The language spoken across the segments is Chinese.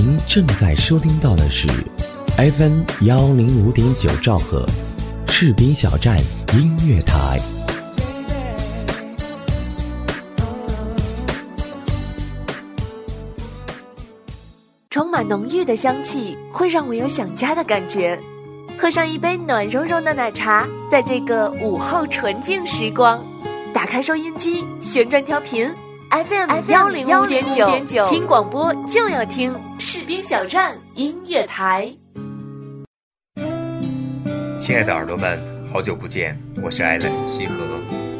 您正在收听到的是 FM 幺零五点九兆赫，士兵小站音乐台。充满浓郁的香气，会让我有想家的感觉。喝上一杯暖融融的奶茶，在这个午后纯净时光，打开收音机，旋转调频，FM 幺零五点九，听广播就要听士兵小站音乐台。亲爱的耳朵们，好久不见，我是艾伦西河，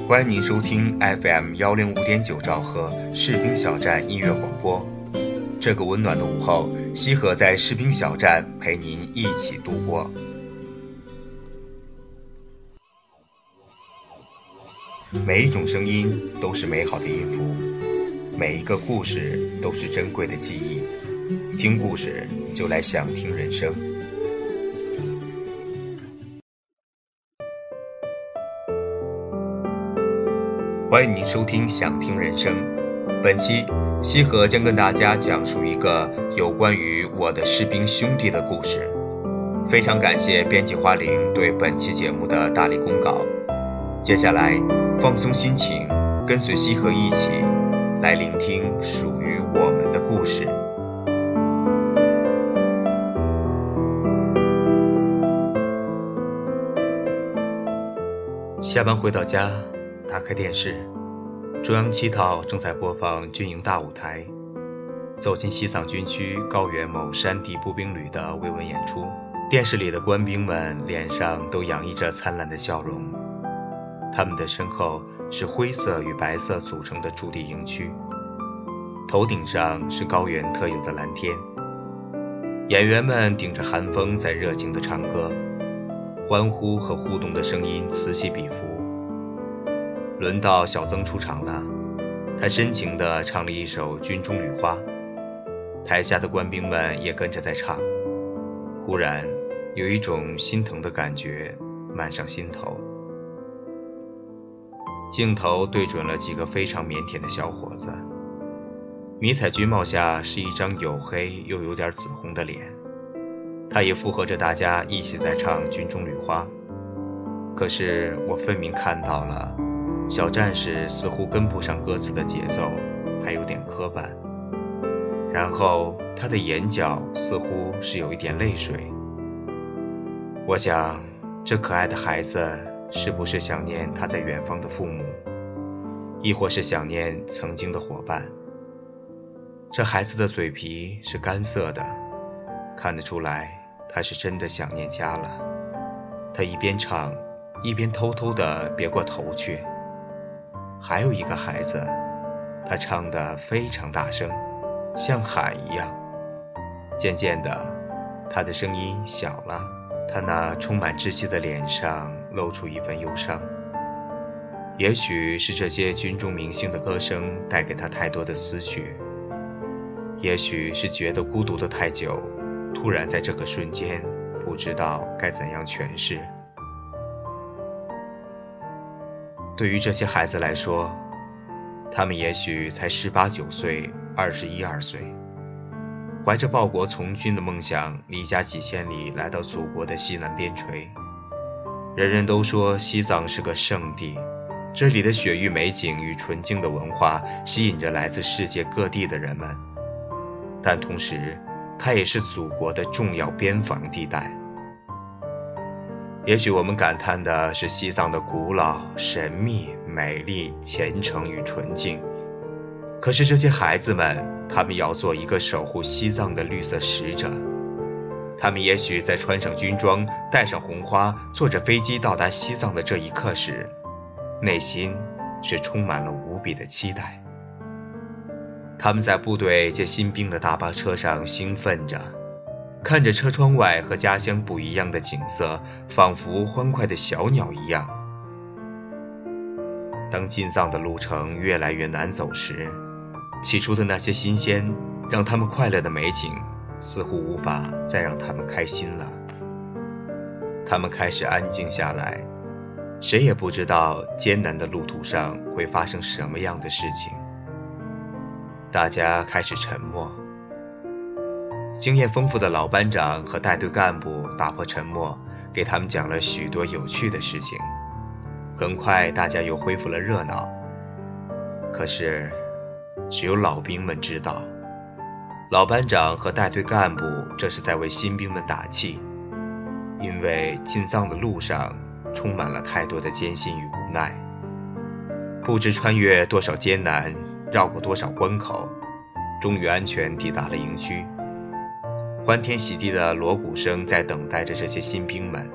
欢迎您收听 FM 幺零五点九兆赫士兵小站音乐广播。这个温暖的午后，西河在士兵小站陪您一起度过。每一种声音都是美好的音符，每一个故事都是珍贵的记忆。听故事就来想听人生。欢迎您收听《想听人生》，本期西河将跟大家讲述一个有关于我的士兵兄弟的故事。非常感谢编辑花玲对本期节目的大力公告。接下来，放松心情，跟随西河一起来聆听属于我们的故事。下班回到家，打开电视，中央七套正在播放军营大舞台。走进西藏军区高原某山地步兵旅的慰问演出，电视里的官兵们脸上都洋溢着灿烂的笑容。他们的身后是灰色与白色组成的驻地营区，头顶上是高原特有的蓝天。演员们顶着寒风在热情地唱歌，欢呼和互动的声音此起彼伏。轮到小曾出场了，他深情地唱了一首《军中旅花》，台下的官兵们也跟着在唱。忽然，有一种心疼的感觉漫上心头。镜头对准了几个非常腼腆的小伙子，迷彩军帽下是一张黝黑又有点紫红的脸，他也附和着大家一起在唱《军中绿花》。可是我分明看到了，小战士似乎跟不上歌词的节奏，还有点磕绊，然后他的眼角似乎是有一点泪水。我想，这可爱的孩子。是不是想念他在远方的父母，亦或是想念曾经的伙伴？这孩子的嘴皮是干涩的，看得出来他是真的想念家了。他一边唱，一边偷偷地别过头去。还有一个孩子，他唱得非常大声，像海一样。渐渐的，他的声音小了，他那充满窒息的脸上。露出一份忧伤，也许是这些军中明星的歌声带给他太多的思绪，也许是觉得孤独的太久，突然在这个瞬间不知道该怎样诠释。对于这些孩子来说，他们也许才十八九岁、二十一二岁，怀着报国从军的梦想，离家几千里来到祖国的西南边陲。人人都说西藏是个圣地，这里的雪域美景与纯净的文化吸引着来自世界各地的人们，但同时，它也是祖国的重要边防地带。也许我们感叹的是西藏的古老、神秘、美丽、虔诚与纯净，可是这些孩子们，他们要做一个守护西藏的绿色使者。他们也许在穿上军装、戴上红花、坐着飞机到达西藏的这一刻时，内心是充满了无比的期待。他们在部队接新兵的大巴车上兴奋着，看着车窗外和家乡不一样的景色，仿佛欢快的小鸟一样。当进藏的路程越来越难走时，起初的那些新鲜，让他们快乐的美景。似乎无法再让他们开心了。他们开始安静下来，谁也不知道艰难的路途上会发生什么样的事情。大家开始沉默。经验丰富的老班长和带队干部打破沉默，给他们讲了许多有趣的事情。很快，大家又恢复了热闹。可是，只有老兵们知道，老班长和带队干部这是在为新兵们打气，因为进藏的路上充满了太多的艰辛与无奈。不知穿越多少艰难，绕过多少关口，终于安全抵达了营区。欢天喜地的锣鼓声在等待着这些新兵们。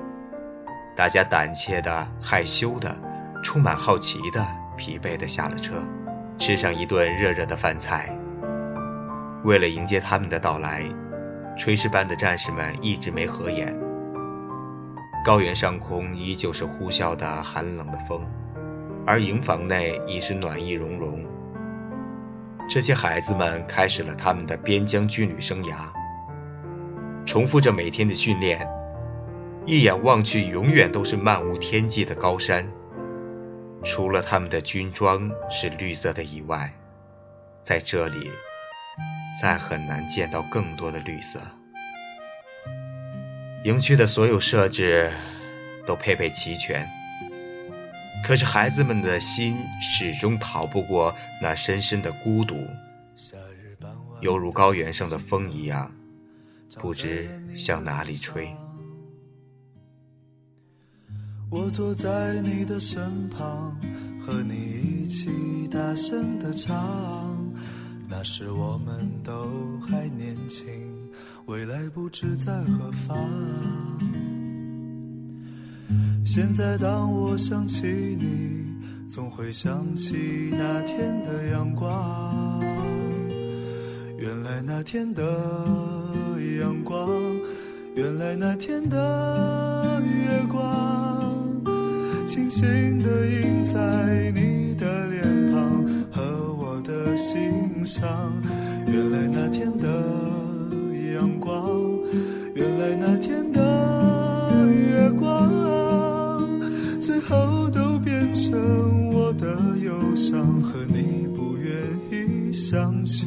大家胆怯的、害羞的、充满好奇的、疲惫的下了车，吃上一顿热热的饭菜。为了迎接他们的到来，炊事班的战士们一直没合眼。高原上空依旧是呼啸的寒冷的风，而营房内已是暖意融融。这些孩子们开始了他们的边疆军旅生涯，重复着每天的训练。一眼望去，永远都是漫无天际的高山。除了他们的军装是绿色的以外，在这里再很难见到更多的绿色。营区的所有设置都配备齐全，可是孩子们的心始终逃不过那深深的孤独，犹如高原上的风一样，不知向哪里吹。我坐在你的身旁，和你一起大声的唱。那时我们都还年轻，未来不知在何方。现在当我想起你，总会想起那天的阳光。原来那天的阳光，原来那天的月光。轻轻地印在你心上。原来那天的阳光，原来那天的月光，最后都变成我的忧伤和你不愿意想起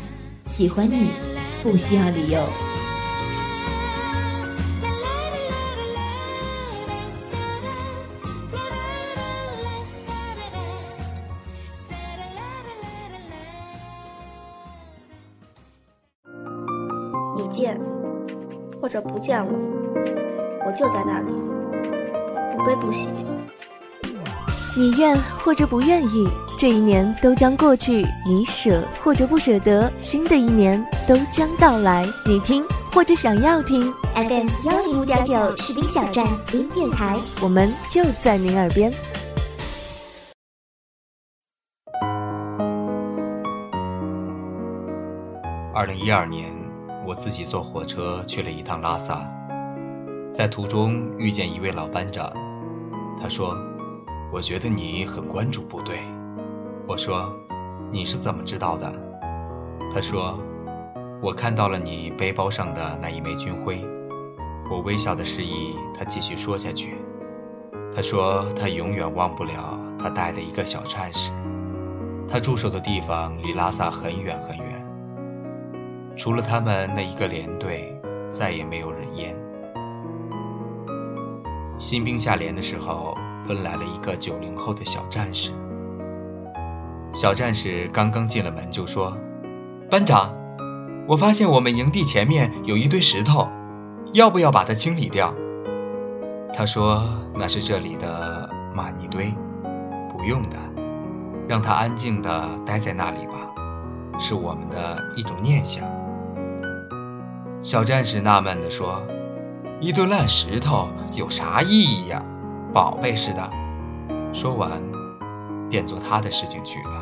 喜欢你，不需要理由。你见或者不见我，我就在那里，不悲不喜。你愿或者不愿意。这一年都将过去，你舍或者不舍得，新的一年都将到来。你听或者想要听，FM 幺零五点九士兵小站音乐台，我们就在您耳边。二零一二年，我自己坐火车去了一趟拉萨，在途中遇见一位老班长，他说：“我觉得你很关注部队。”我说：“你是怎么知道的？”他说：“我看到了你背包上的那一枚军徽。”我微笑的示意他继续说下去。他说：“他永远忘不了他带的一个小战士。他驻守的地方离拉萨很远很远，除了他们那一个连队，再也没有人烟。新兵下连的时候，分来了一个九零后的小战士。”小战士刚刚进了门，就说：“班长，我发现我们营地前面有一堆石头，要不要把它清理掉？”他说：“那是这里的玛尼堆，不用的，让他安静的待在那里吧，是我们的一种念想。”小战士纳闷的说：“一堆烂石头有啥意义呀？宝贝似的。”说完，便做他的事情去了。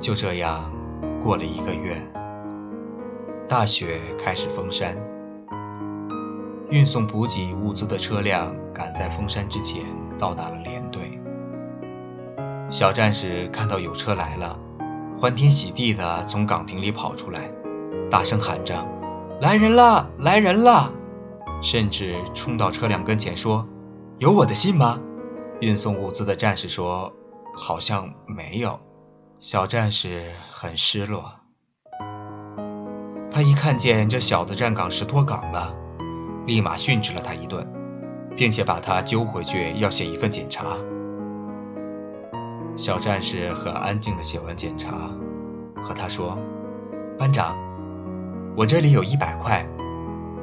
就这样过了一个月，大雪开始封山，运送补给物资的车辆赶在封山之前到达了连队。小战士看到有车来了，欢天喜地的从岗亭里跑出来，大声喊着：“来人了，来人了！”甚至冲到车辆跟前说：“有我的信吗？”运送物资的战士说：“好像没有。”小战士很失落，他一看见这小子站岗时脱岗了，立马训斥了他一顿，并且把他揪回去要写一份检查。小战士很安静的写完检查，和他说：“班长，我这里有一百块，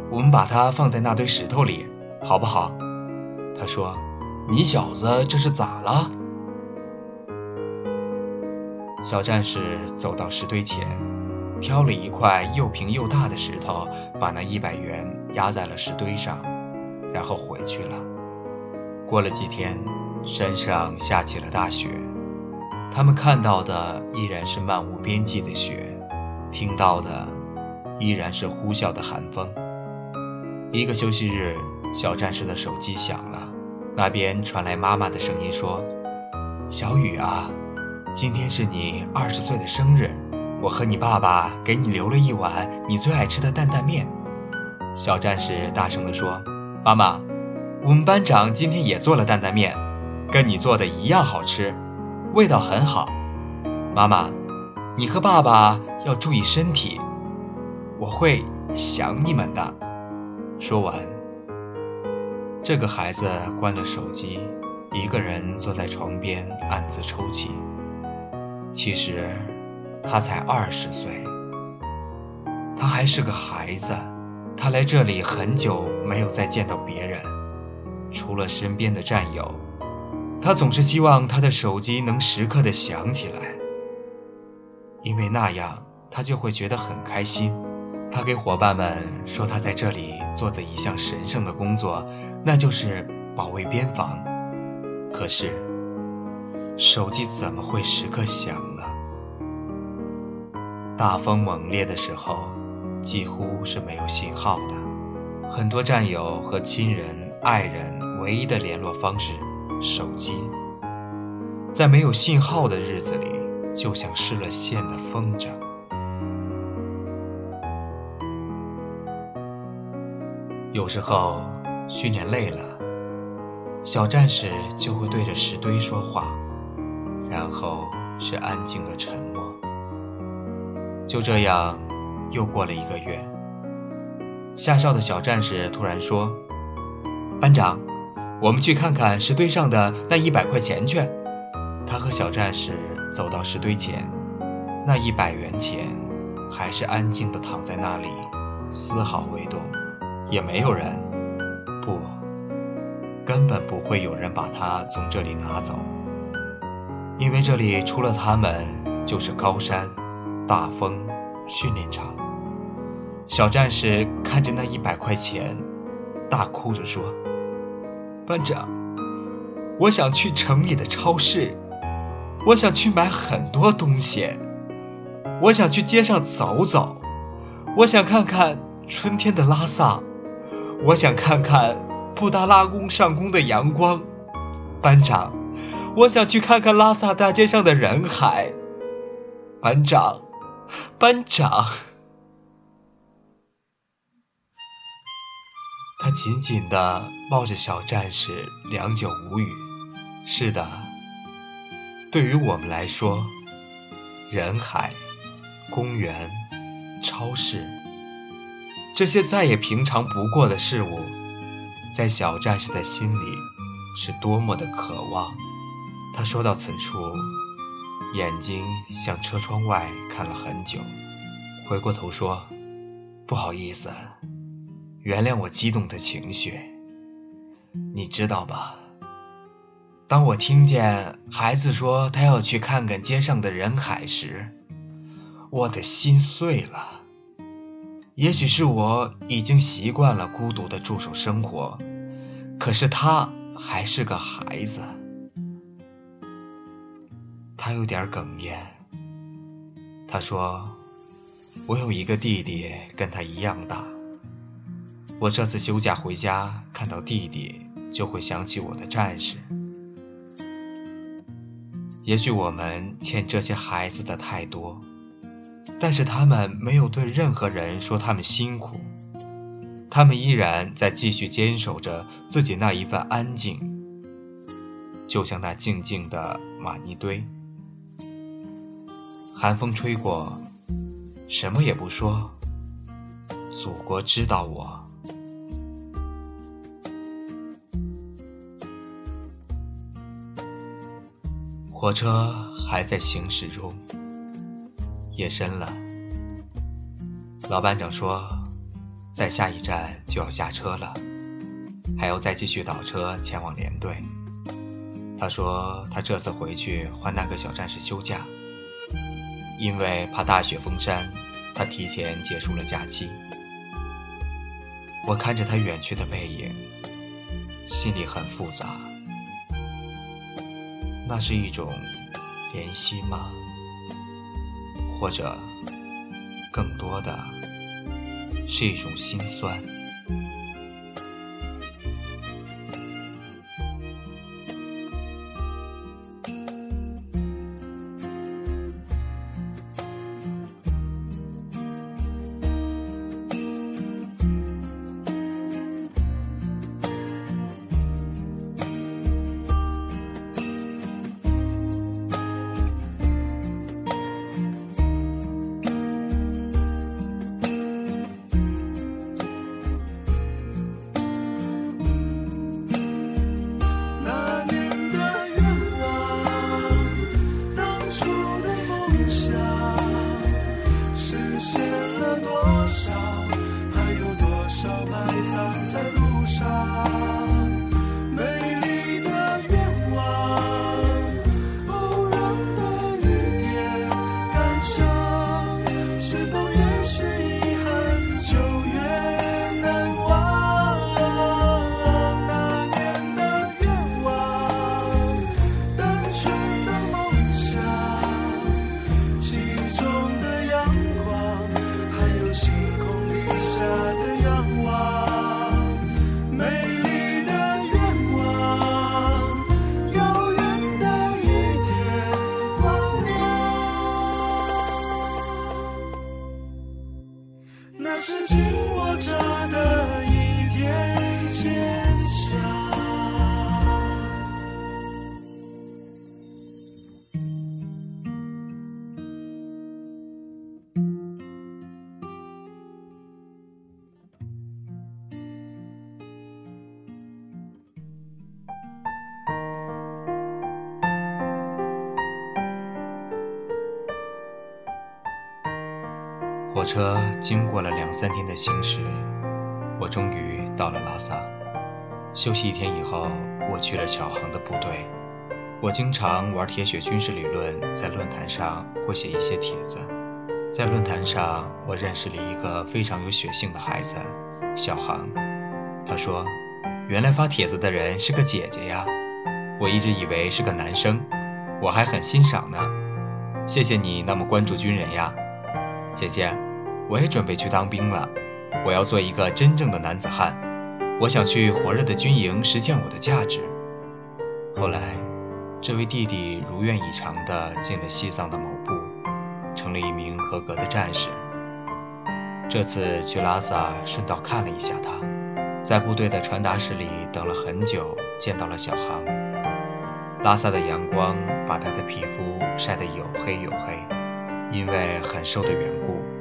我们把它放在那堆石头里，好不好？”他说：“你小子这是咋了？”小战士走到石堆前，挑了一块又平又大的石头，把那一百元压在了石堆上，然后回去了。过了几天，山上下起了大雪，他们看到的依然是漫无边际的雪，听到的依然是呼啸的寒风。一个休息日，小战士的手机响了，那边传来妈妈的声音说：“小雨啊。”今天是你二十岁的生日，我和你爸爸给你留了一碗你最爱吃的担担面。小战士大声地说：“妈妈，我们班长今天也做了担担面，跟你做的一样好吃，味道很好。妈妈，你和爸爸要注意身体，我会想你们的。”说完，这个孩子关了手机，一个人坐在床边暗自抽泣。其实他才二十岁，他还是个孩子。他来这里很久没有再见到别人，除了身边的战友，他总是希望他的手机能时刻的响起来，因为那样他就会觉得很开心。他给伙伴们说他在这里做的一项神圣的工作，那就是保卫边防。可是。手机怎么会时刻响呢？大风猛烈的时候，几乎是没有信号的。很多战友和亲人、爱人唯一的联络方式——手机，在没有信号的日子里，就像失了线的风筝。有时候训练累了，小战士就会对着石堆说话，然后是安静的沉默。就这样，又过了一个月。下哨的小战士突然说：“班长，我们去看看石堆上的那一百块钱去。”他和小战士走到石堆前，那一百元钱还是安静地躺在那里，丝毫未动，也没有人，不，根本不会有人把它从这里拿走，因为这里除了他们就是高山。大风训练场，小战士看着那一百块钱，大哭着说：“班长，我想去城里的超市，我想去买很多东西，我想去街上走走，我想看看春天的拉萨，我想看看布达拉宫上空的阳光。班长，我想去看看拉萨大街上的人海。班长。”班长，他紧紧地抱着小战士，良久无语。是的，对于我们来说，人海、公园、超市，这些再也平常不过的事物，在小战士的心里是多么的渴望。他说到此处。眼睛向车窗外看了很久，回过头说：“不好意思，原谅我激动的情绪。你知道吧？当我听见孩子说他要去看看街上的人海时，我的心碎了。也许是我已经习惯了孤独的驻守生活，可是他还是个孩子。”他有点哽咽。他说：“我有一个弟弟，跟他一样大。我这次休假回家，看到弟弟，就会想起我的战士。也许我们欠这些孩子的太多，但是他们没有对任何人说他们辛苦，他们依然在继续坚守着自己那一份安静，就像那静静的玛尼堆。”寒风吹过，什么也不说。祖国知道我。火车还在行驶中，夜深了。老班长说，在下一站就要下车了，还要再继续倒车前往连队。他说，他这次回去换那个小战士休假。因为怕大雪封山，他提前结束了假期。我看着他远去的背影，心里很复杂。那是一种怜惜吗？或者更多的是一种心酸？车经过了两三天的行驶，我终于到了拉萨。休息一天以后，我去了小航的部队。我经常玩铁血军事理论，在论坛上会写一些帖子。在论坛上，我认识了一个非常有血性的孩子，小航。他说：“原来发帖子的人是个姐姐呀！我一直以为是个男生，我还很欣赏呢。谢谢你那么关注军人呀，姐姐。”我也准备去当兵了，我要做一个真正的男子汉。我想去火热的军营实现我的价值。后来，这位弟弟如愿以偿地进了西藏的某部，成了一名合格的战士。这次去拉萨，顺道看了一下他，在部队的传达室里等了很久，见到了小航。拉萨的阳光把他的皮肤晒得黝黑黝黑，因为很瘦的缘故。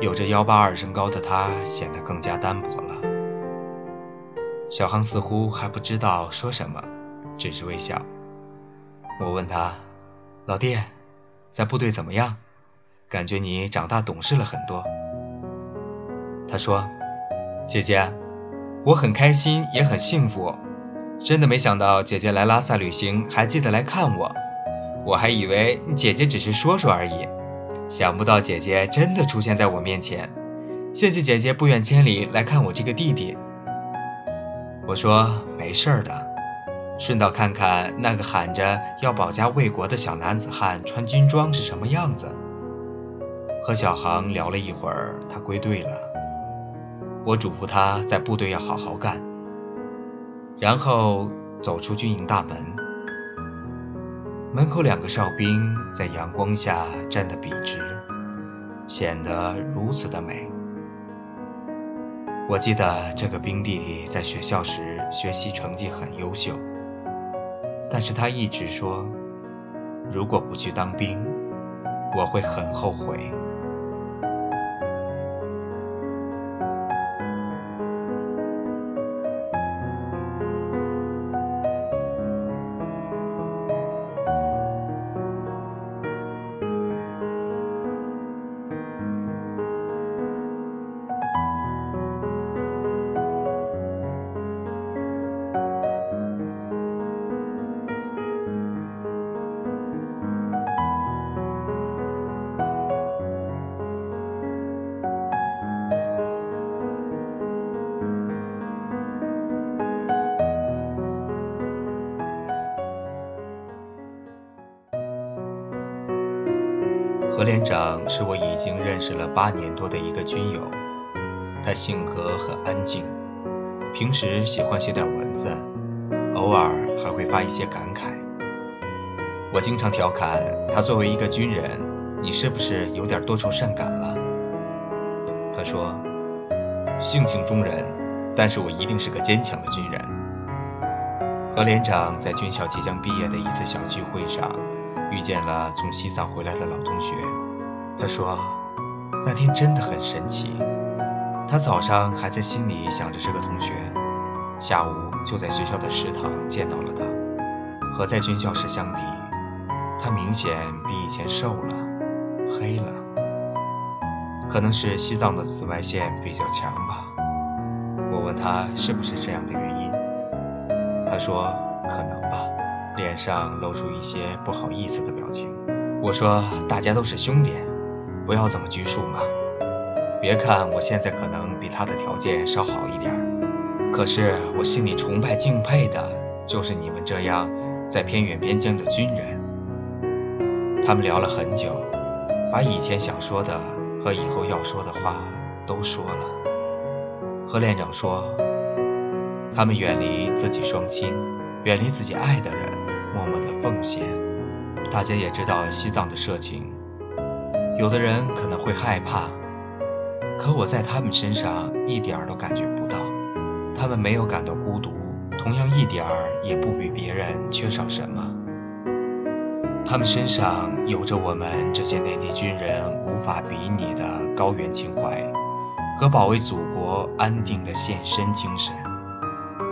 有着幺八二身高的他显得更加单薄了。小航似乎还不知道说什么，只是微笑。我问他：“老弟，在部队怎么样？感觉你长大懂事了很多。”他说：“姐姐，我很开心，也很幸福。真的没想到姐姐来拉萨旅行还记得来看我，我还以为姐姐只是说说而已。”想不到姐姐真的出现在我面前，谢谢姐姐不远千里来看我这个弟弟。我说没事儿的，顺道看看那个喊着要保家卫国的小男子汉穿军装是什么样子。和小航聊了一会儿，他归队了。我嘱咐他在部队要好好干，然后走出军营大门。门口两个哨兵在阳光下站得笔直，显得如此的美。我记得这个兵弟弟在学校时学习成绩很优秀，但是他一直说，如果不去当兵，我会很后悔。连长是我已经认识了八年多的一个军友，他性格很安静，平时喜欢写点文字，偶尔还会发一些感慨。我经常调侃他，作为一个军人，你是不是有点多愁善感了？他说，性情中人，但是我一定是个坚强的军人。何连长在军校即将毕业的一次小聚会上。遇见了从西藏回来的老同学，他说那天真的很神奇。他早上还在心里想着这个同学，下午就在学校的食堂见到了他。和在军校时相比，他明显比以前瘦了，黑了。可能是西藏的紫外线比较强吧。我问他是不是这样的原因，他说可能吧。脸上露出一些不好意思的表情。我说：“大家都是兄弟，不要这么拘束嘛。别看我现在可能比他的条件稍好一点，可是我心里崇拜敬佩的就是你们这样在偏远边疆的军人。”他们聊了很久，把以前想说的和以后要说的话都说了。何连长说：“他们远离自己双亲，远离自己爱的人。”默默的奉献。大家也知道西藏的社情，有的人可能会害怕，可我在他们身上一点儿都感觉不到，他们没有感到孤独，同样一点儿也不比别人缺少什么。他们身上有着我们这些内地军人无法比拟的高原情怀和保卫祖国安定的献身精神。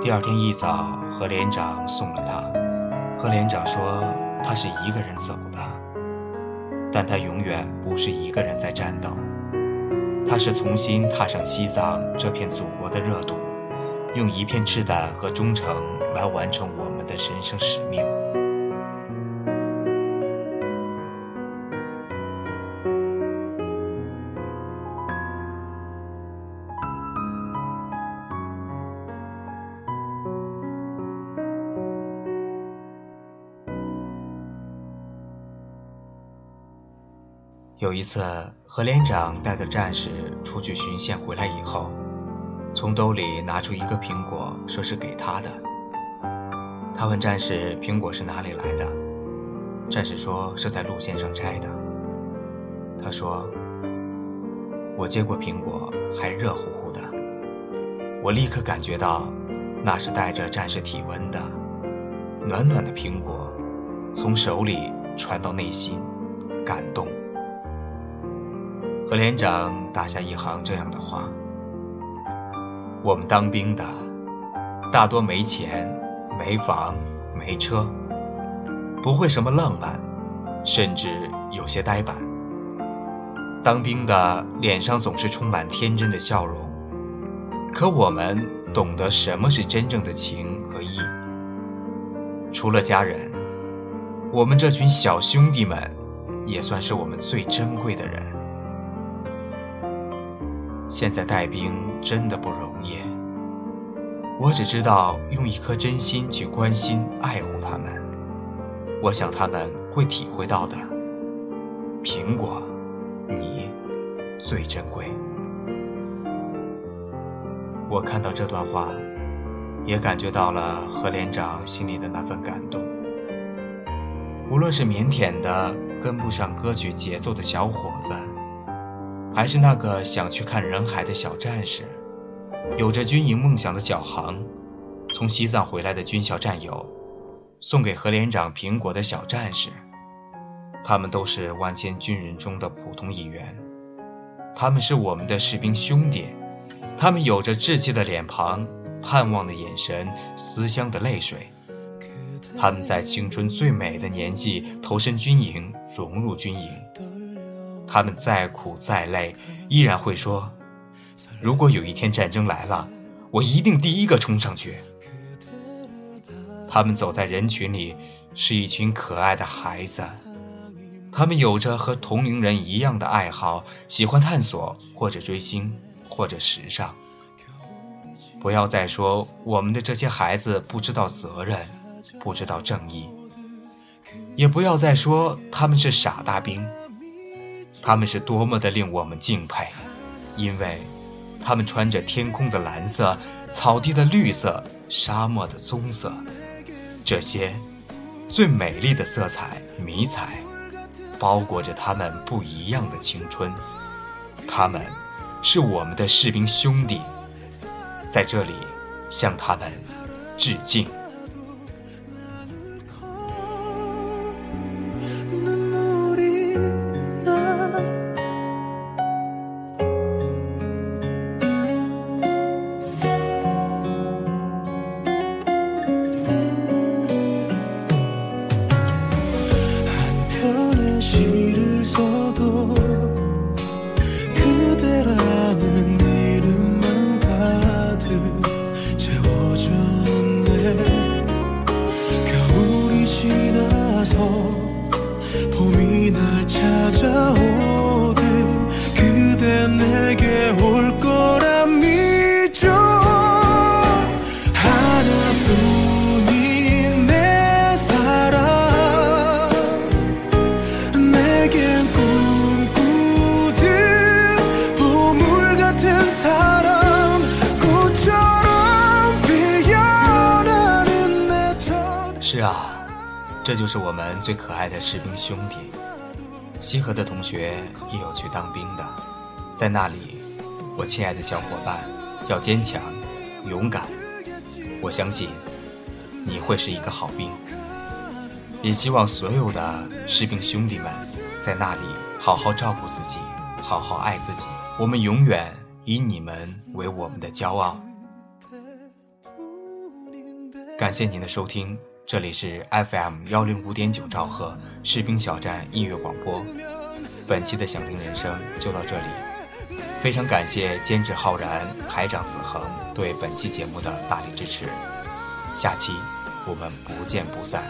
第二天一早，何连长送了他。何连长说他是一个人走，但他永远不是一个人在战斗。他是重新踏上西藏这片祖国的热土，用一片赤胆和忠诚来完成我们的神圣使命。一次，何连长带着战士出去巡线回来以后，从兜里拿出一个苹果，说是给他的。他问战士：“苹果是哪里来的？”战士说：“是在路线上摘的。”他说：“我接过苹果，还热乎乎的。我立刻感觉到，那是带着战士体温的，暖暖的苹果，从手里传到内心，感动。”和连长打下一行这样的话：“我们当兵的大多没钱、没房、没车，不会什么浪漫，甚至有些呆板。当兵的脸上总是充满天真的笑容，可我们懂得什么是真正的情和义。除了家人，我们这群小兄弟们也算是我们最珍贵的人。”现在带兵真的不容易，我只知道用一颗真心去关心爱护他们，我想他们会体会到的。苹果，你最珍贵。我看到这段话，也感觉到了何连长心里的那份感动。无论是腼腆的跟不上歌曲节奏的小伙子。还是那个想去看人海的小战士，有着军营梦想的小航，从西藏回来的军校战友，送给何连长苹果的小战士，他们都是万千军人中的普通一员，他们是我们的士兵兄弟，他们有着稚气的脸庞、盼望的眼神、思乡的泪水，他们在青春最美的年纪投身军营，融入军营。他们再苦再累，依然会说：“如果有一天战争来了，我一定第一个冲上去。”他们走在人群里，是一群可爱的孩子。他们有着和同龄人一样的爱好，喜欢探索，或者追星，或者时尚。不要再说我们的这些孩子不知道责任，不知道正义，也不要再说他们是傻大兵。他们是多么的令我们敬佩，因为，他们穿着天空的蓝色、草地的绿色、沙漠的棕色，这些最美丽的色彩迷彩，包裹着他们不一样的青春。他们是我们的士兵兄弟，在这里向他们致敬。爱的士兵兄弟。西河的同学也有去当兵的，在那里，我亲爱的小伙伴，要坚强、勇敢。我相信你会是一个好兵。也希望所有的士兵兄弟们在那里好好照顾自己，好好爱自己。我们永远以你们为我们的骄傲。感谢您的收听，这里是 FM 幺零五点九兆赫士兵小站音乐广播，本期的响铃人生就到这里，非常感谢监制浩然、台长子恒对本期节目的大力支持，下期我们不见不散。